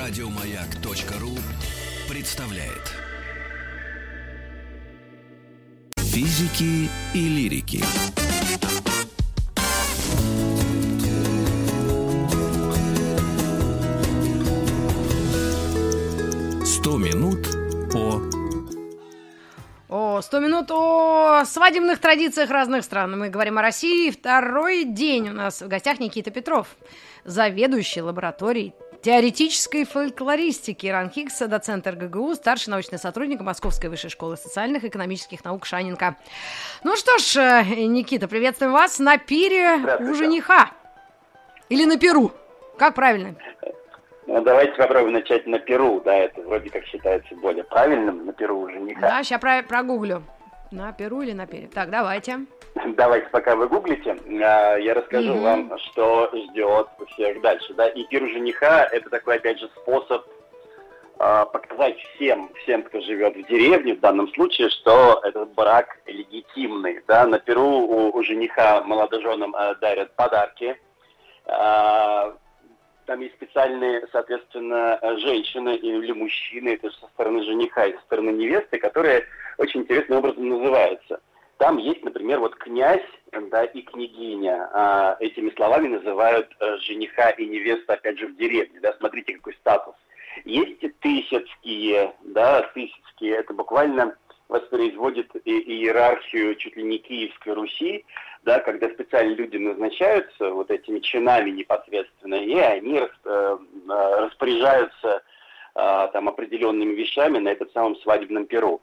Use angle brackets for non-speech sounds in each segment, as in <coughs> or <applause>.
Радиомаяк.ру представляет Физики и лирики. Сто минут по О, 100 минут о свадебных традициях разных стран. Мы говорим о России. Второй день у нас в гостях Никита Петров, заведующий лабораторией теоретической фольклористики Иран Хиггс, доцент РГГУ, старший научный сотрудник Московской высшей школы социальных и экономических наук Шаненко. Ну что ж, э, Никита, приветствуем вас на пире у жениха. Или на Перу. Как правильно? Ну, давайте попробуем начать на Перу, да, это вроде как считается более правильным, на Перу у жениха. Да, сейчас про прогуглю. На Перу или на Пере? Так, давайте. Давайте, пока вы гуглите, а, я расскажу Мгм. вам, что ждет всех дальше. Да? И пир жениха – это такой, опять же, способ а, показать всем, всем, кто живет в деревне, в данном случае, что этот брак легитимный. Да? На Перу у, у жениха молодоженам а, дарят подарки. А, там есть специальные, соответственно, женщины или мужчины, это со стороны жениха и со стороны невесты, которые очень интересным образом называются. Там есть, например, вот князь да, и княгиня. А, этими словами называют э, жениха и невесту, опять же, в деревне. Да, смотрите, какой статус. Есть и тысяцкие, да, тысяцкие, это буквально воспроизводит и- иерархию чуть ли не Киевской Руси, да, когда специальные люди назначаются вот этими чинами непосредственно, и они э, э, распоряжаются э, там определенными вещами на этом самом свадебном перу.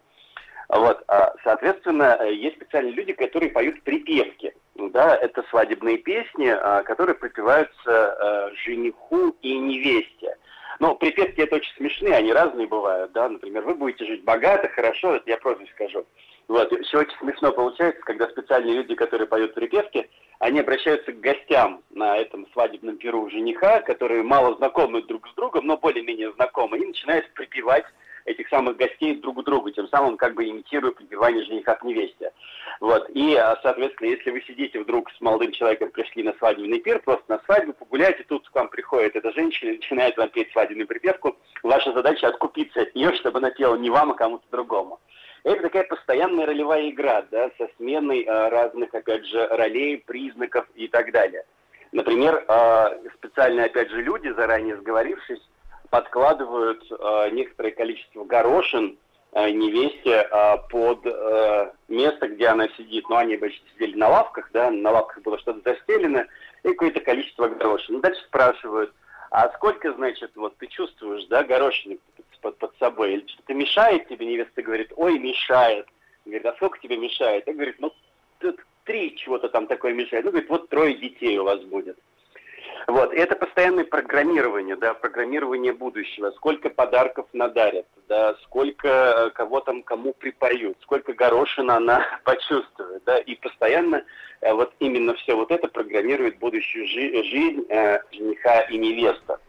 Вот, а, соответственно, э, есть специальные люди, которые поют припевки. Да, это свадебные песни, а, которые пропеваются э, жениху и невесте. Ну, припевки это очень смешные, они разные бывают, да, например, вы будете жить богато, хорошо, это я просто скажу. Вот, все очень смешно получается, когда специальные люди, которые поют припевки, они обращаются к гостям на этом свадебном перу жениха, которые мало знакомы друг с другом, но более-менее знакомы, и начинают припевать этих самых гостей друг к другу, тем самым как бы имитируя припевание жениха к невесте. Вот. И, а, соответственно, если вы сидите вдруг с молодым человеком, пришли на свадебный пир, просто на свадьбу погулять, и тут к вам приходит эта женщина и начинает вам петь свадебную припевку, ваша задача откупиться от нее, чтобы она пела не вам, а кому-то другому. Это такая постоянная ролевая игра, да, со сменой э, разных, опять же, ролей, признаков и так далее. Например, э, специальные, опять же, люди, заранее сговорившись, подкладывают э, некоторое количество горошин невесте под э, место, где она сидит. Ну, они обычно сидели на лавках, да, на лавках было что-то застелено, и какое-то количество горошин. Ну, дальше спрашивают, а сколько, значит, вот ты чувствуешь, да, горошины под, под собой? Или что-то мешает тебе? Невеста говорит, ой, мешает. Говорит, а сколько тебе мешает? Я говорит, ну, тут три чего-то там такое мешает. Ну, говорит, вот трое детей у вас будет. Вот, это постоянное программирование, да, программирование будущего. Сколько подарков надарят, да, сколько э, кого там кому припоют, сколько горошин она <laughs> почувствует, да, и постоянно э, вот именно все вот это программирует будущую жи- жизнь э, жениха и невеста.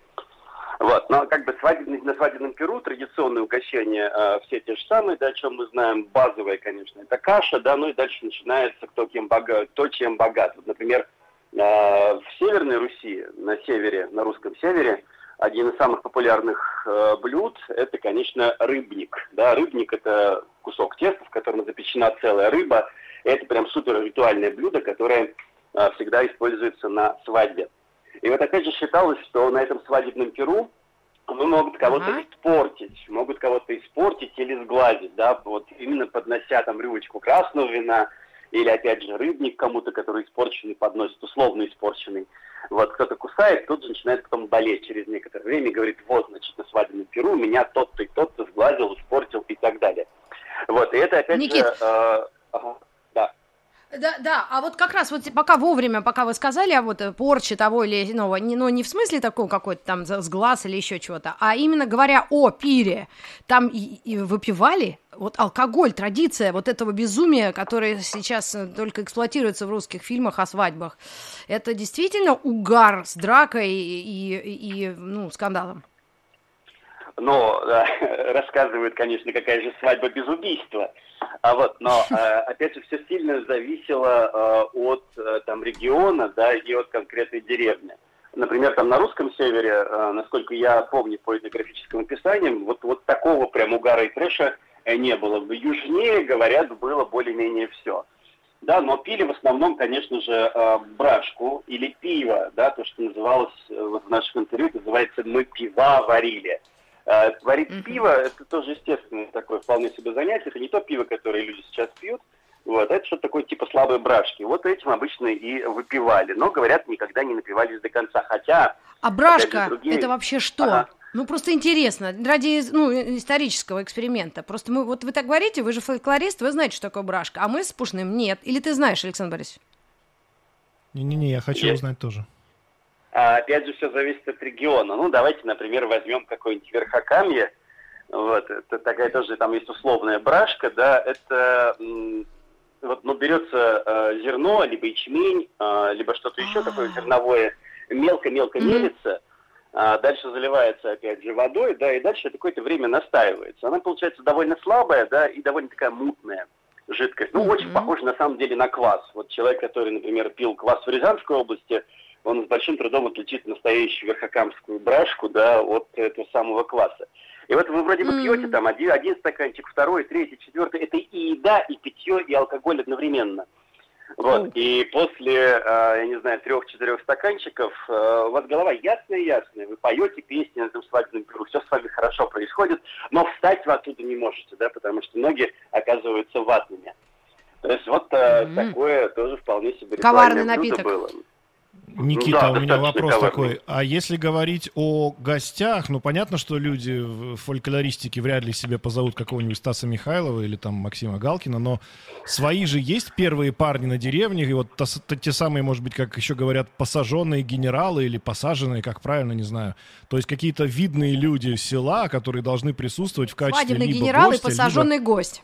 Вот, но как бы свадебный, на свадебном перу традиционные угощения э, все те же самые, да, о чем мы знаем, базовые, конечно, это каша, да, ну и дальше начинается кто кем богат, то, чем богат. Вот, например, э, в Северной Руси, на севере, на русском севере, один из самых популярных э, блюд – это, конечно, рыбник. Да, рыбник – это кусок теста, в котором запечена целая рыба. Это прям супер ритуальное блюдо, которое э, всегда используется на свадьбе. И вот опять же считалось, что на этом свадебном перу мы могут кого-то Ага. испортить, могут кого-то испортить или сглазить, да, вот именно поднося там рюмочку красного вина, или опять же рыбник кому-то, который испорченный подносит, условно испорченный. Вот кто-то кусает, тут же начинает потом болеть через некоторое время и говорит, вот, значит, на свадебном перу меня тот-то и тот-то сглазил, испортил и так далее. Вот, и это опять Никит. же... э. Да, да, а вот как раз вот пока вовремя, пока вы сказали о вот э, порче того или иного, не, ну не в смысле такого какой-то там с глаз или еще чего-то, а именно говоря о пире, там и, и выпивали вот алкоголь, традиция вот этого безумия, которое сейчас э, только эксплуатируется в русских фильмах о свадьбах, это действительно угар с дракой и, и, и, ну, скандалом. Но э, <laughs> рассказывают, конечно, какая же свадьба без убийства. А вот, но <laughs> э, опять же все сильно зависело э, от э, там региона, да, и от конкретной деревни. Например, там на русском севере, э, насколько я помню по этнографическим описаниям, вот, вот такого прям угара и трэша э, не было. В южнее, говорят, было более-менее все. Да, но пили в основном, конечно же, э, брашку или пиво, да, то, что называлось э, вот в наших интервью, называется «мы пива варили». Э, варить mm-hmm. пиво – это тоже естественное такое вполне себе занятие. Это не то пиво, которое люди сейчас пьют, вот, это что-то такое типа слабой брашки. Вот этим обычно и выпивали. Но, говорят, никогда не напивались до конца. Хотя... А брашка другие... это вообще что? Ага. Ну, просто интересно, ради ну, исторического эксперимента. Просто мы, вот вы так говорите, вы же фольклорист, вы знаете, что такое брашка, а мы с Пушным нет. Или ты знаешь, Александр Борисович? Не-не-не, я хочу Есть. узнать тоже. А, опять же, все зависит от региона. Ну, давайте, например, возьмем какое-нибудь Верхокамье. Вот, это такая тоже, там есть условная брашка, да, это вот, ну, берется э, зерно, либо ячмень, э, либо что-то еще такое зерновое, мелко-мелко мелится, а дальше заливается опять же водой, да, и дальше какое-то время настаивается. Она получается довольно слабая, да, и довольно такая мутная жидкость. Ну, mm-hmm. очень похоже на самом деле на квас. Вот человек, который, например, пил квас в Рязанской области, он с большим трудом отличит настоящую верхокамскую брашку, да, от этого самого кваса. И вот вы вроде бы mm-hmm. пьете там один, один стаканчик, второй, третий, четвертый. Это и еда, и питье, и алкоголь одновременно. Вот, и после, э, я не знаю, трех-четырех стаканчиков э, у вас голова ясная-ясная, вы поете песни на этом свадебном пиру, все с вами хорошо происходит, но встать вы оттуда не можете, да, потому что ноги оказываются ватными. То есть вот mm-hmm. такое тоже вполне себе Коварный напиток. было. Никита, да, у меня вопрос коварный. такой. А если говорить о гостях, ну понятно, что люди в фольклористике вряд ли себе позовут какого-нибудь Стаса Михайлова или там Максима Галкина, но свои же есть первые парни на деревне, и вот то, то, те самые, может быть, как еще говорят, посаженные генералы или посаженные, как правильно, не знаю. То есть какие-то видные люди села, которые должны присутствовать в качестве Свадебный либо генерал гостя, и посаженный либо... гость.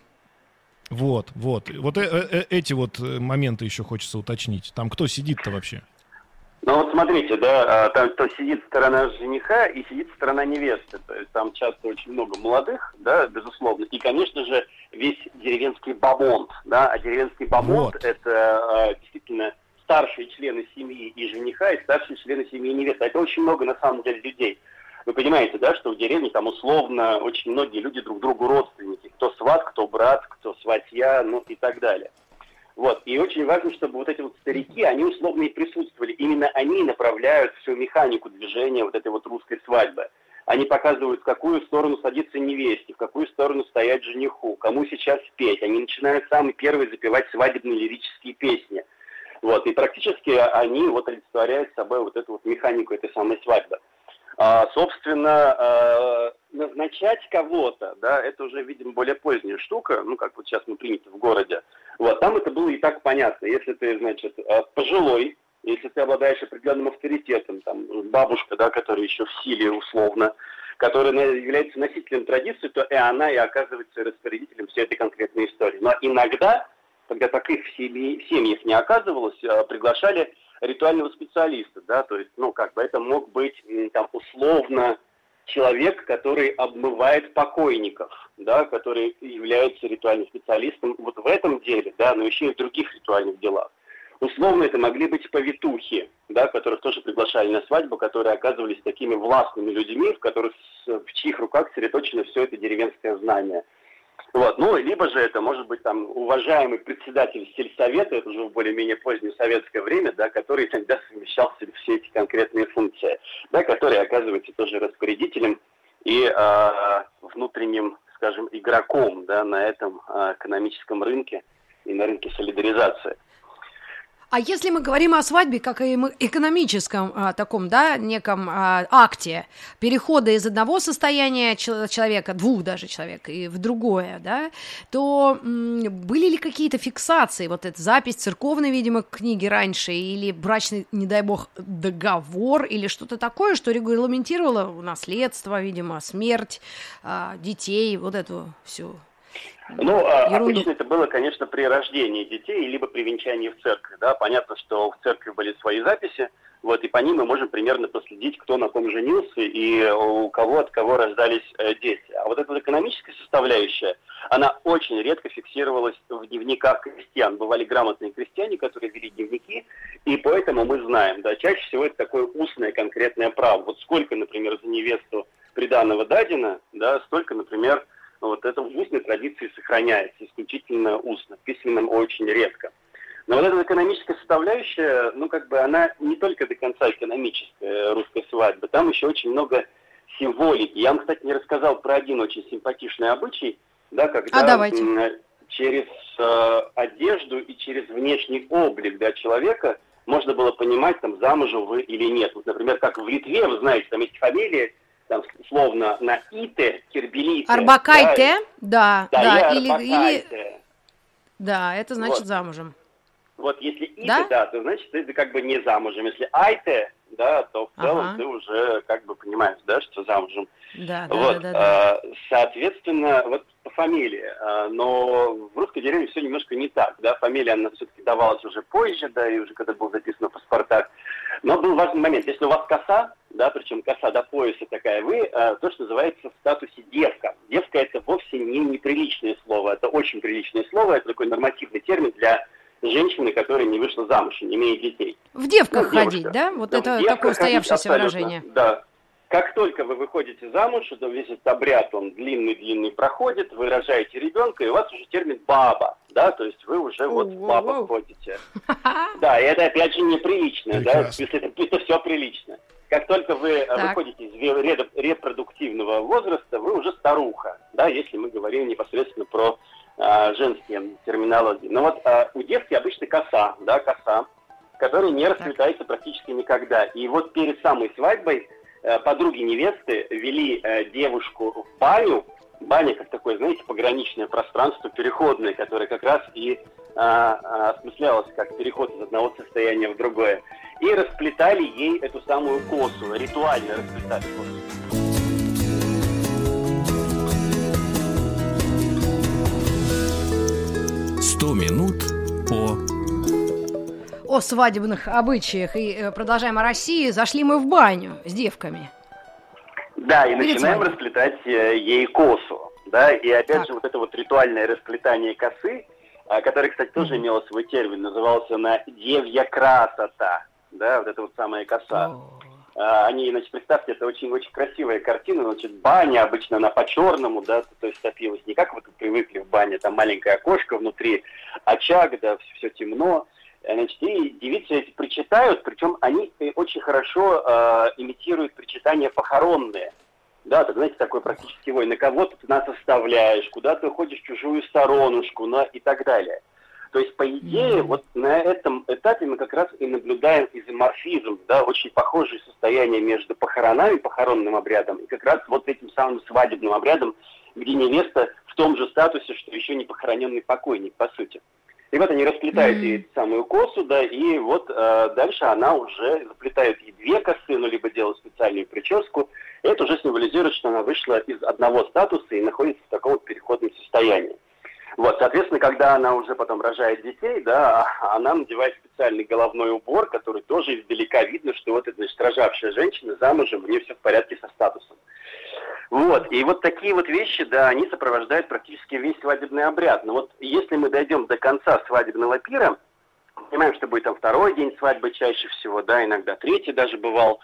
Вот, вот. Вот э -э эти вот моменты еще хочется уточнить. Там кто сидит-то вообще? Ну вот смотрите, да, а, там то сидит сторона жениха и сидит сторона невесты. То есть там часто очень много молодых, да, безусловно. И, конечно же, весь деревенский бабонт, да, а деревенский бабонт вот. это а, действительно старшие члены семьи и жениха, и старшие члены семьи и невесты. Это очень много на самом деле людей. Вы понимаете, да, что в деревне там условно очень многие люди друг другу родственники. Кто сват, кто брат, кто сватья, ну и так далее. Вот. И очень важно, чтобы вот эти вот старики, они условно и присутствовали. Именно они направляют всю механику движения вот этой вот русской свадьбы. Они показывают, в какую сторону садиться невесте, в какую сторону стоять жениху, кому сейчас петь. Они начинают самые первые запевать свадебные лирические песни. Вот. И практически они вот олицетворяют собой вот эту вот механику этой самой свадьбы. А, собственно, а, назначать кого-то, да, это уже, видимо, более поздняя штука, ну, как вот сейчас мы приняты в городе. Вот, там это было и так понятно. Если ты, значит, а, пожилой, если ты обладаешь определенным авторитетом, там, бабушка, да, которая еще в силе условно, которая является носителем традиции, то и она и оказывается распорядителем всей этой конкретной истории. Но иногда, когда таких в семьях не оказывалось, приглашали ритуального специалиста, да, то есть, ну, как бы это мог быть там условно человек, который обмывает покойников, да, который является ритуальным специалистом вот в этом деле, да, но еще и в других ритуальных делах. Условно это могли быть повитухи, да, которых тоже приглашали на свадьбу, которые оказывались такими властными людьми, в, которых, в чьих руках сосредоточено все это деревенское знание – вот. Ну, либо же это может быть там уважаемый председатель сельсовета, это уже в более-менее позднее советское время, да, который тогда совмещал в себе все эти конкретные функции, да, который оказывается тоже распорядителем и э, внутренним, скажем, игроком да, на этом э, экономическом рынке и на рынке солидаризации. А если мы говорим о свадьбе как о экономическом а, таком, да, неком а, акте перехода из одного состояния человека, двух даже человек, и в другое, да, то были ли какие-то фиксации, вот эта запись церковной, видимо, книги раньше, или брачный, не дай бог, договор, или что-то такое, что регламентировало наследство, видимо, смерть а, детей, вот эту всю Ну, а, Ерунду. обычно это было, конечно, при рождении детей, либо при венчании в церкви, да, понятно, что в церкви были свои записи, вот, и по ним мы можем примерно проследить, кто на ком женился и у кого от кого рождались э, дети. А вот эта экономическая составляющая, она очень редко фиксировалась в дневниках крестьян. Бывали грамотные крестьяне, которые вели дневники, и поэтому мы знаем, да, чаще всего это такое устное конкретное право. Вот сколько, например, за невесту приданного дадено, да, столько, например, вот это в устной традиции сохраняется, исключительно устно, письменным очень редко. Но вот эта экономическая составляющая, ну, как бы она не только до конца экономическая русская свадьба, там еще очень много символики. Я вам, кстати, не рассказал про один очень симпатичный обычай, да, когда а давайте. через э, одежду и через внешний облик да, человека можно было понимать, там, замужем вы или нет. Вот, например, как в Литве, вы знаете, там есть фамилии, там, словно на ите, кирбелите. Арбакайте, да, да, да, или, или... Да, это значит вот. замужем. Вот если ите, да? да, то значит ты как бы не замужем. Если айте, да, то в целом ага. ты уже как бы понимаешь, да, что замужем. Да, да, вот, да, да, да. Соответственно, вот по фамилии. А, но в русской деревне все немножко не так, да, фамилия, она все-таки давалась уже позже, да, и уже когда был записан в паспортах. Но был важный момент. Если у вас коса, да, причем коса до пояса такая, вы а, то, что называется в статусе девка. Девка это вовсе не неприличное слово, это очень приличное слово, это такой нормативный термин для женщины, которая не вышла замуж не имеет детей. В девках ну, ходить, да? Вот да, это такое устоявшееся выражение. Да. Как только вы выходите замуж, то весь этот обряд, он длинный-длинный проходит, вы рожаете ребенка, и у вас уже термин «баба», да, то есть вы уже вот в баба ходите. <laughs> Да, и это опять же неприлично, да, если это, это все прилично. Как только вы так. выходите из репродуктивного возраста, вы уже старуха, да, если мы говорим непосредственно про а, женские терминологии. Но вот а, у девки обычно коса, да, коса, которая не расцветается практически никогда. И вот перед самой свадьбой подруги невесты вели а, девушку в баню, баня как такое, знаете, пограничное пространство, переходное, которое как раз и а, а, осмыслялось как переход из одного состояния в другое. И расплетали ей эту самую косу, ритуально расплетали косу. О свадебных обычаях и э, продолжаем о России. Зашли мы в баню с девками. Да, и Перед начинаем свадьбой. расплетать э, ей косу. Да, и опять так. же вот это вот ритуальное расплетание косы, а, которое, кстати, тоже имело свой термин, назывался на девья красота. Да, вот это вот самая коса. О. А, они, значит, представьте, это очень-очень красивая картина, значит, баня обычно она по-черному, да, то есть топилась не как вы тут привыкли в бане, там маленькое окошко внутри, очаг, да, все, все темно, значит, и девицы эти причитают, причем они э, очень хорошо э, имитируют причитания похоронные, да, так, знаете, такой практически вой, на кого-то ты нас оставляешь, куда ты уходишь в чужую сторонушку, на, и так далее. То есть, по идее, вот на этом этапе мы как раз и наблюдаем изоморфизм, да, очень похожее состояние между похоронами, похоронным обрядом, и как раз вот этим самым свадебным обрядом, где невеста в том же статусе, что еще не похороненный покойник, по сути. И вот они расплетают mm-hmm. ей самую косу, да, и вот э, дальше она уже заплетает ей две косы, ну, либо делает специальную прическу. Это уже символизирует, что она вышла из одного статуса и находится в таком вот переходном состоянии. Вот, соответственно, когда она уже потом рожает детей, да, она надевает специальный головной убор, который тоже издалека видно, что вот эта, значит, рожавшая женщина замужем, у нее все в порядке со статусом. Вот, и вот такие вот вещи, да, они сопровождают практически весь свадебный обряд. Но вот если мы дойдем до конца свадебного пира, понимаем, что будет там второй день свадьбы чаще всего, да, иногда третий даже бывал,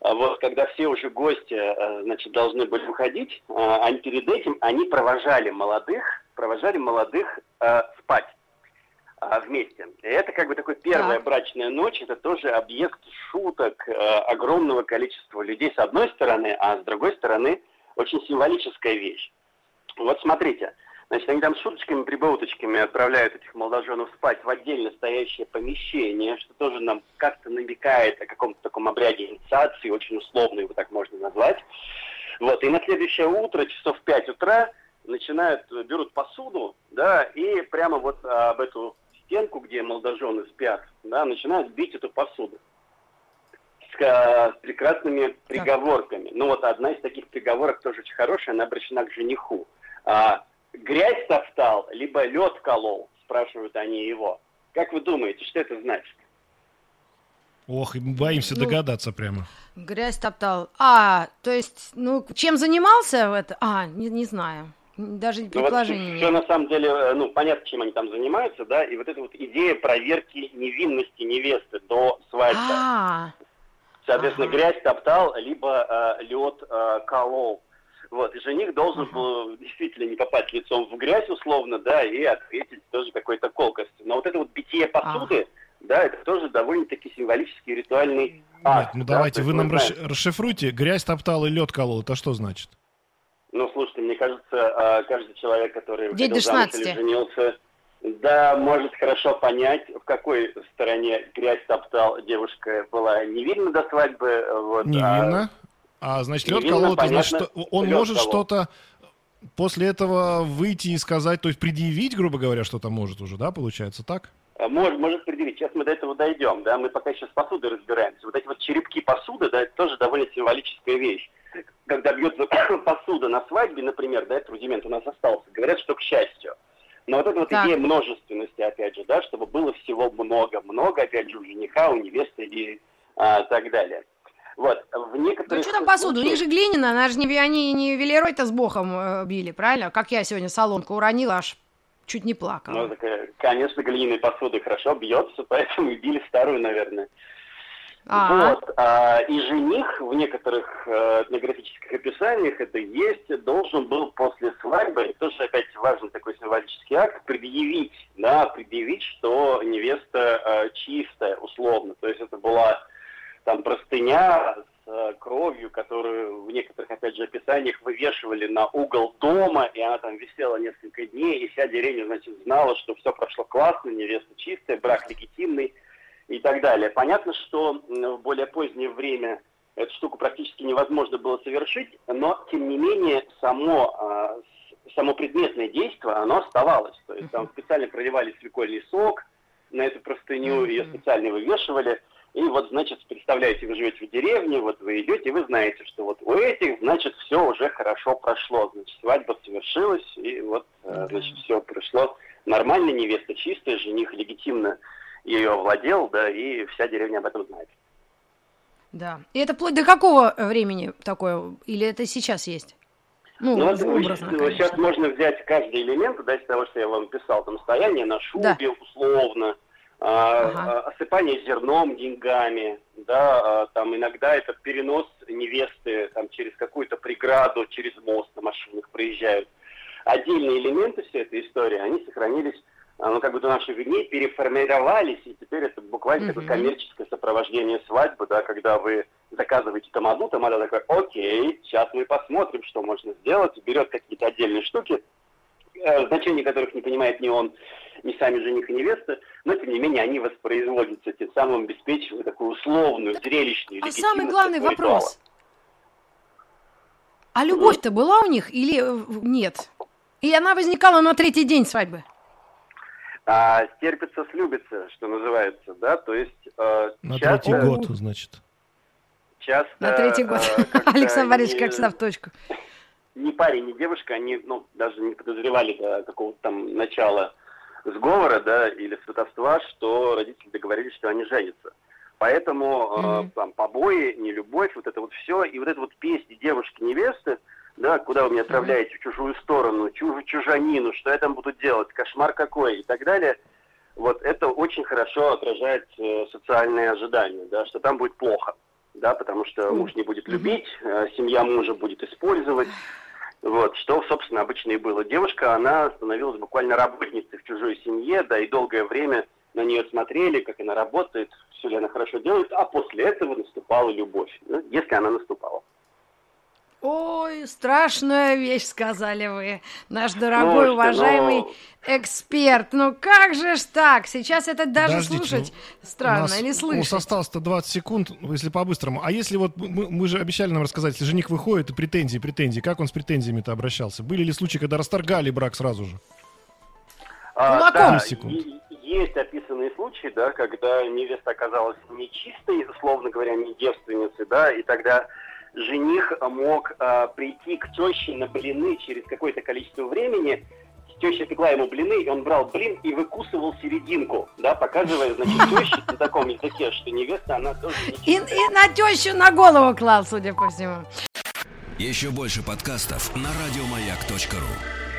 а вот когда все уже гости, э, значит, должны были уходить, э, они перед этим, они провожали молодых, провожали молодых э, спать э, вместе. И это как бы такой первая так. брачная ночь, это тоже объект шуток э, огромного количества людей с одной стороны, а с другой стороны очень символическая вещь. Вот смотрите, значит, они там шуточками, прибауточками отправляют этих молодоженов спать в отдельно стоящее помещение, что тоже нам как-то намекает о каком-то таком обряде инициации, очень условно его так можно назвать. Вот, и на следующее утро, часов в 5 утра, начинают, берут посуду, да, и прямо вот об эту стенку, где молодожены спят, да, начинают бить эту посуду с, с прекрасными приговорками. Ну вот одна из таких приговорок тоже очень хорошая, она обращена к жениху. А, грязь топтал, либо лед колол, спрашивают они его. Как вы думаете, что это значит? Ох, боимся ну, догадаться прямо. Грязь топтал. А, то есть, ну, чем занимался в это? А, не, не знаю. Даже предположения ну, вот Все на самом деле, э, ну, понятно, чем они там занимаются, да, и вот эта вот идея проверки невинности невесты до свадьбы. А-а-а. Соответственно, ага. грязь топтал, либо э, лед э, колол. Вот, и жених должен был действительно не попасть лицом в грязь, условно, да, и ответить тоже какой-то колкостью. Но вот это вот битие посуды, ага да, это тоже довольно-таки символический ритуальный акт. Нет, ну да, давайте, вы нам знаем... расшифруйте, грязь топтал и лед колол, это что значит? Ну, слушайте, мне кажется, а, каждый человек, который выходил замуж или женился, да, может хорошо понять, в какой стороне грязь топтал девушка была невинна до свадьбы. Вот, невинна? А, а значит, лед колол, это значит, он может что-то после этого выйти и сказать, то есть предъявить, грубо говоря, что-то может уже, да, получается так? А, может, может предъявить. Сейчас мы до этого дойдем, да, мы пока еще с посудой разбираемся. Вот эти вот черепки посуды, да, это тоже довольно символическая вещь. Когда бьется <coughs> посуда на свадьбе, например, да, этот рудимент у нас остался, говорят, что к счастью. Но вот эта вот так. идея множественности, опять же, да, чтобы было всего много, много, опять же, у жениха, у невесты и а, так далее. Вот, в некоторых... Ну что там посуду? У них же глиняная, она же не, они не велерой-то с бохом э, били, правильно? Как я сегодня солонку уронила, аж чуть не плакала. Ну, так, э, конечно, глиняной посуды хорошо бьется, <laughs> поэтому и били старую, наверное. А-а-а. Вот. А, и жених в некоторых э, этнографических описаниях это есть, должен был после свадьбы, тоже опять важный такой символический акт, предъявить, да, предъявить, что невеста э, чистая, условно. То есть это была там простыня с э, кровью, которую в некоторых, опять же, описаниях вывешивали на угол дома, и она там висела несколько дней, и вся деревня, значит, знала, что все прошло классно, невеста чистая, брак легитимный и так далее. Понятно, что в более позднее время эту штуку практически невозможно было совершить, но, тем не менее, само, а, само предметное действие, оно оставалось. То есть там специально проливали свекольный сок на эту простыню, ее специально вывешивали – и вот, значит, представляете, вы живете в деревне, вот вы идете, и вы знаете, что вот у этих, значит, все уже хорошо прошло. Значит, свадьба совершилась, и вот, mm значит, все прошло нормально, невеста чистая, жених легитимно ее владел, да, и вся деревня об этом знает. Да. И это вплоть до какого времени такое? Или это сейчас есть? Ну, ну образно, сейчас, сейчас можно взять каждый элемент, да, из того, что я вам писал, там, стояние на шубе, да. условно, а, ага. А, осыпание зерном, деньгами, да, а, там иногда это перенос невесты там через какую-то преграду, через мост на машинах проезжают. Отдельные элементы всей этой истории, они сохранились, ну, как бы до наших дней переформировались, и теперь это буквально mm-hmm. такое коммерческое сопровождение свадьбы, да, когда вы заказываете тамаду, тамада такой, окей, сейчас мы посмотрим, что можно сделать, берет какие-то отдельные штуки, э, значение которых не понимает ни он, ни сами жених и невеста, но тем не менее они воспроизводятся, тем самым обеспечивая такую условную, зрелищную, А самый главный вопрос. А любовь-то была у них или э, нет? И она возникала на третий день свадьбы? А, стерпится, слюбится, что называется, да, то есть... Э, на часто, третий год, значит. Часто... На третий год. <laughs> Э, Александр Борисович, как всегда, в точку. <laughs> Ни парень, ни девушка, они, ну, даже не подозревали до какого-то там начала сговора, да, или сватовства, что родители договорились, что они женятся. Поэтому mm-hmm. э, там побои, нелюбовь, вот это вот все, и вот это вот песни девушки-невесты, да, куда вы меня отправляете в чужую сторону, чуж, чужанину, что я там буду делать, кошмар какой и так далее. Вот это очень хорошо отражает э, социальные ожидания, да, что там будет плохо, да, потому что муж не будет любить, э, семья мужа будет использовать, вот, что, собственно, обычно и было. Девушка, она становилась буквально работницей в чужой семье, да, и долгое время на нее смотрели, как она работает, все ли она хорошо делает, а после этого наступала любовь, ну, если она наступала. Ой, страшная вещь, сказали вы, наш дорогой, ну, уважаемый ну... эксперт. Ну как же ж так? Сейчас это даже Подождите, слушать ну, странно нас, или слышать. У нас осталось-то 20 секунд, если по-быстрому. А если вот мы, мы же обещали нам рассказать, если жених выходит и претензии, претензии, как он с претензиями-то обращался? Были ли случаи, когда расторгали брак сразу же? А, да, есть описанные случаи, да, когда невеста оказалась нечистой, условно говоря, не девственницей, да, и тогда жених мог э, прийти к теще на блины через какое-то количество времени теща пекла ему блины, и он брал блин и выкусывал серединку, да, показывая, значит, <laughs> теще на таком языке, что невеста, она тоже и, и на тещу на голову клал, судя по всему. Еще больше подкастов на радиомаяк.ру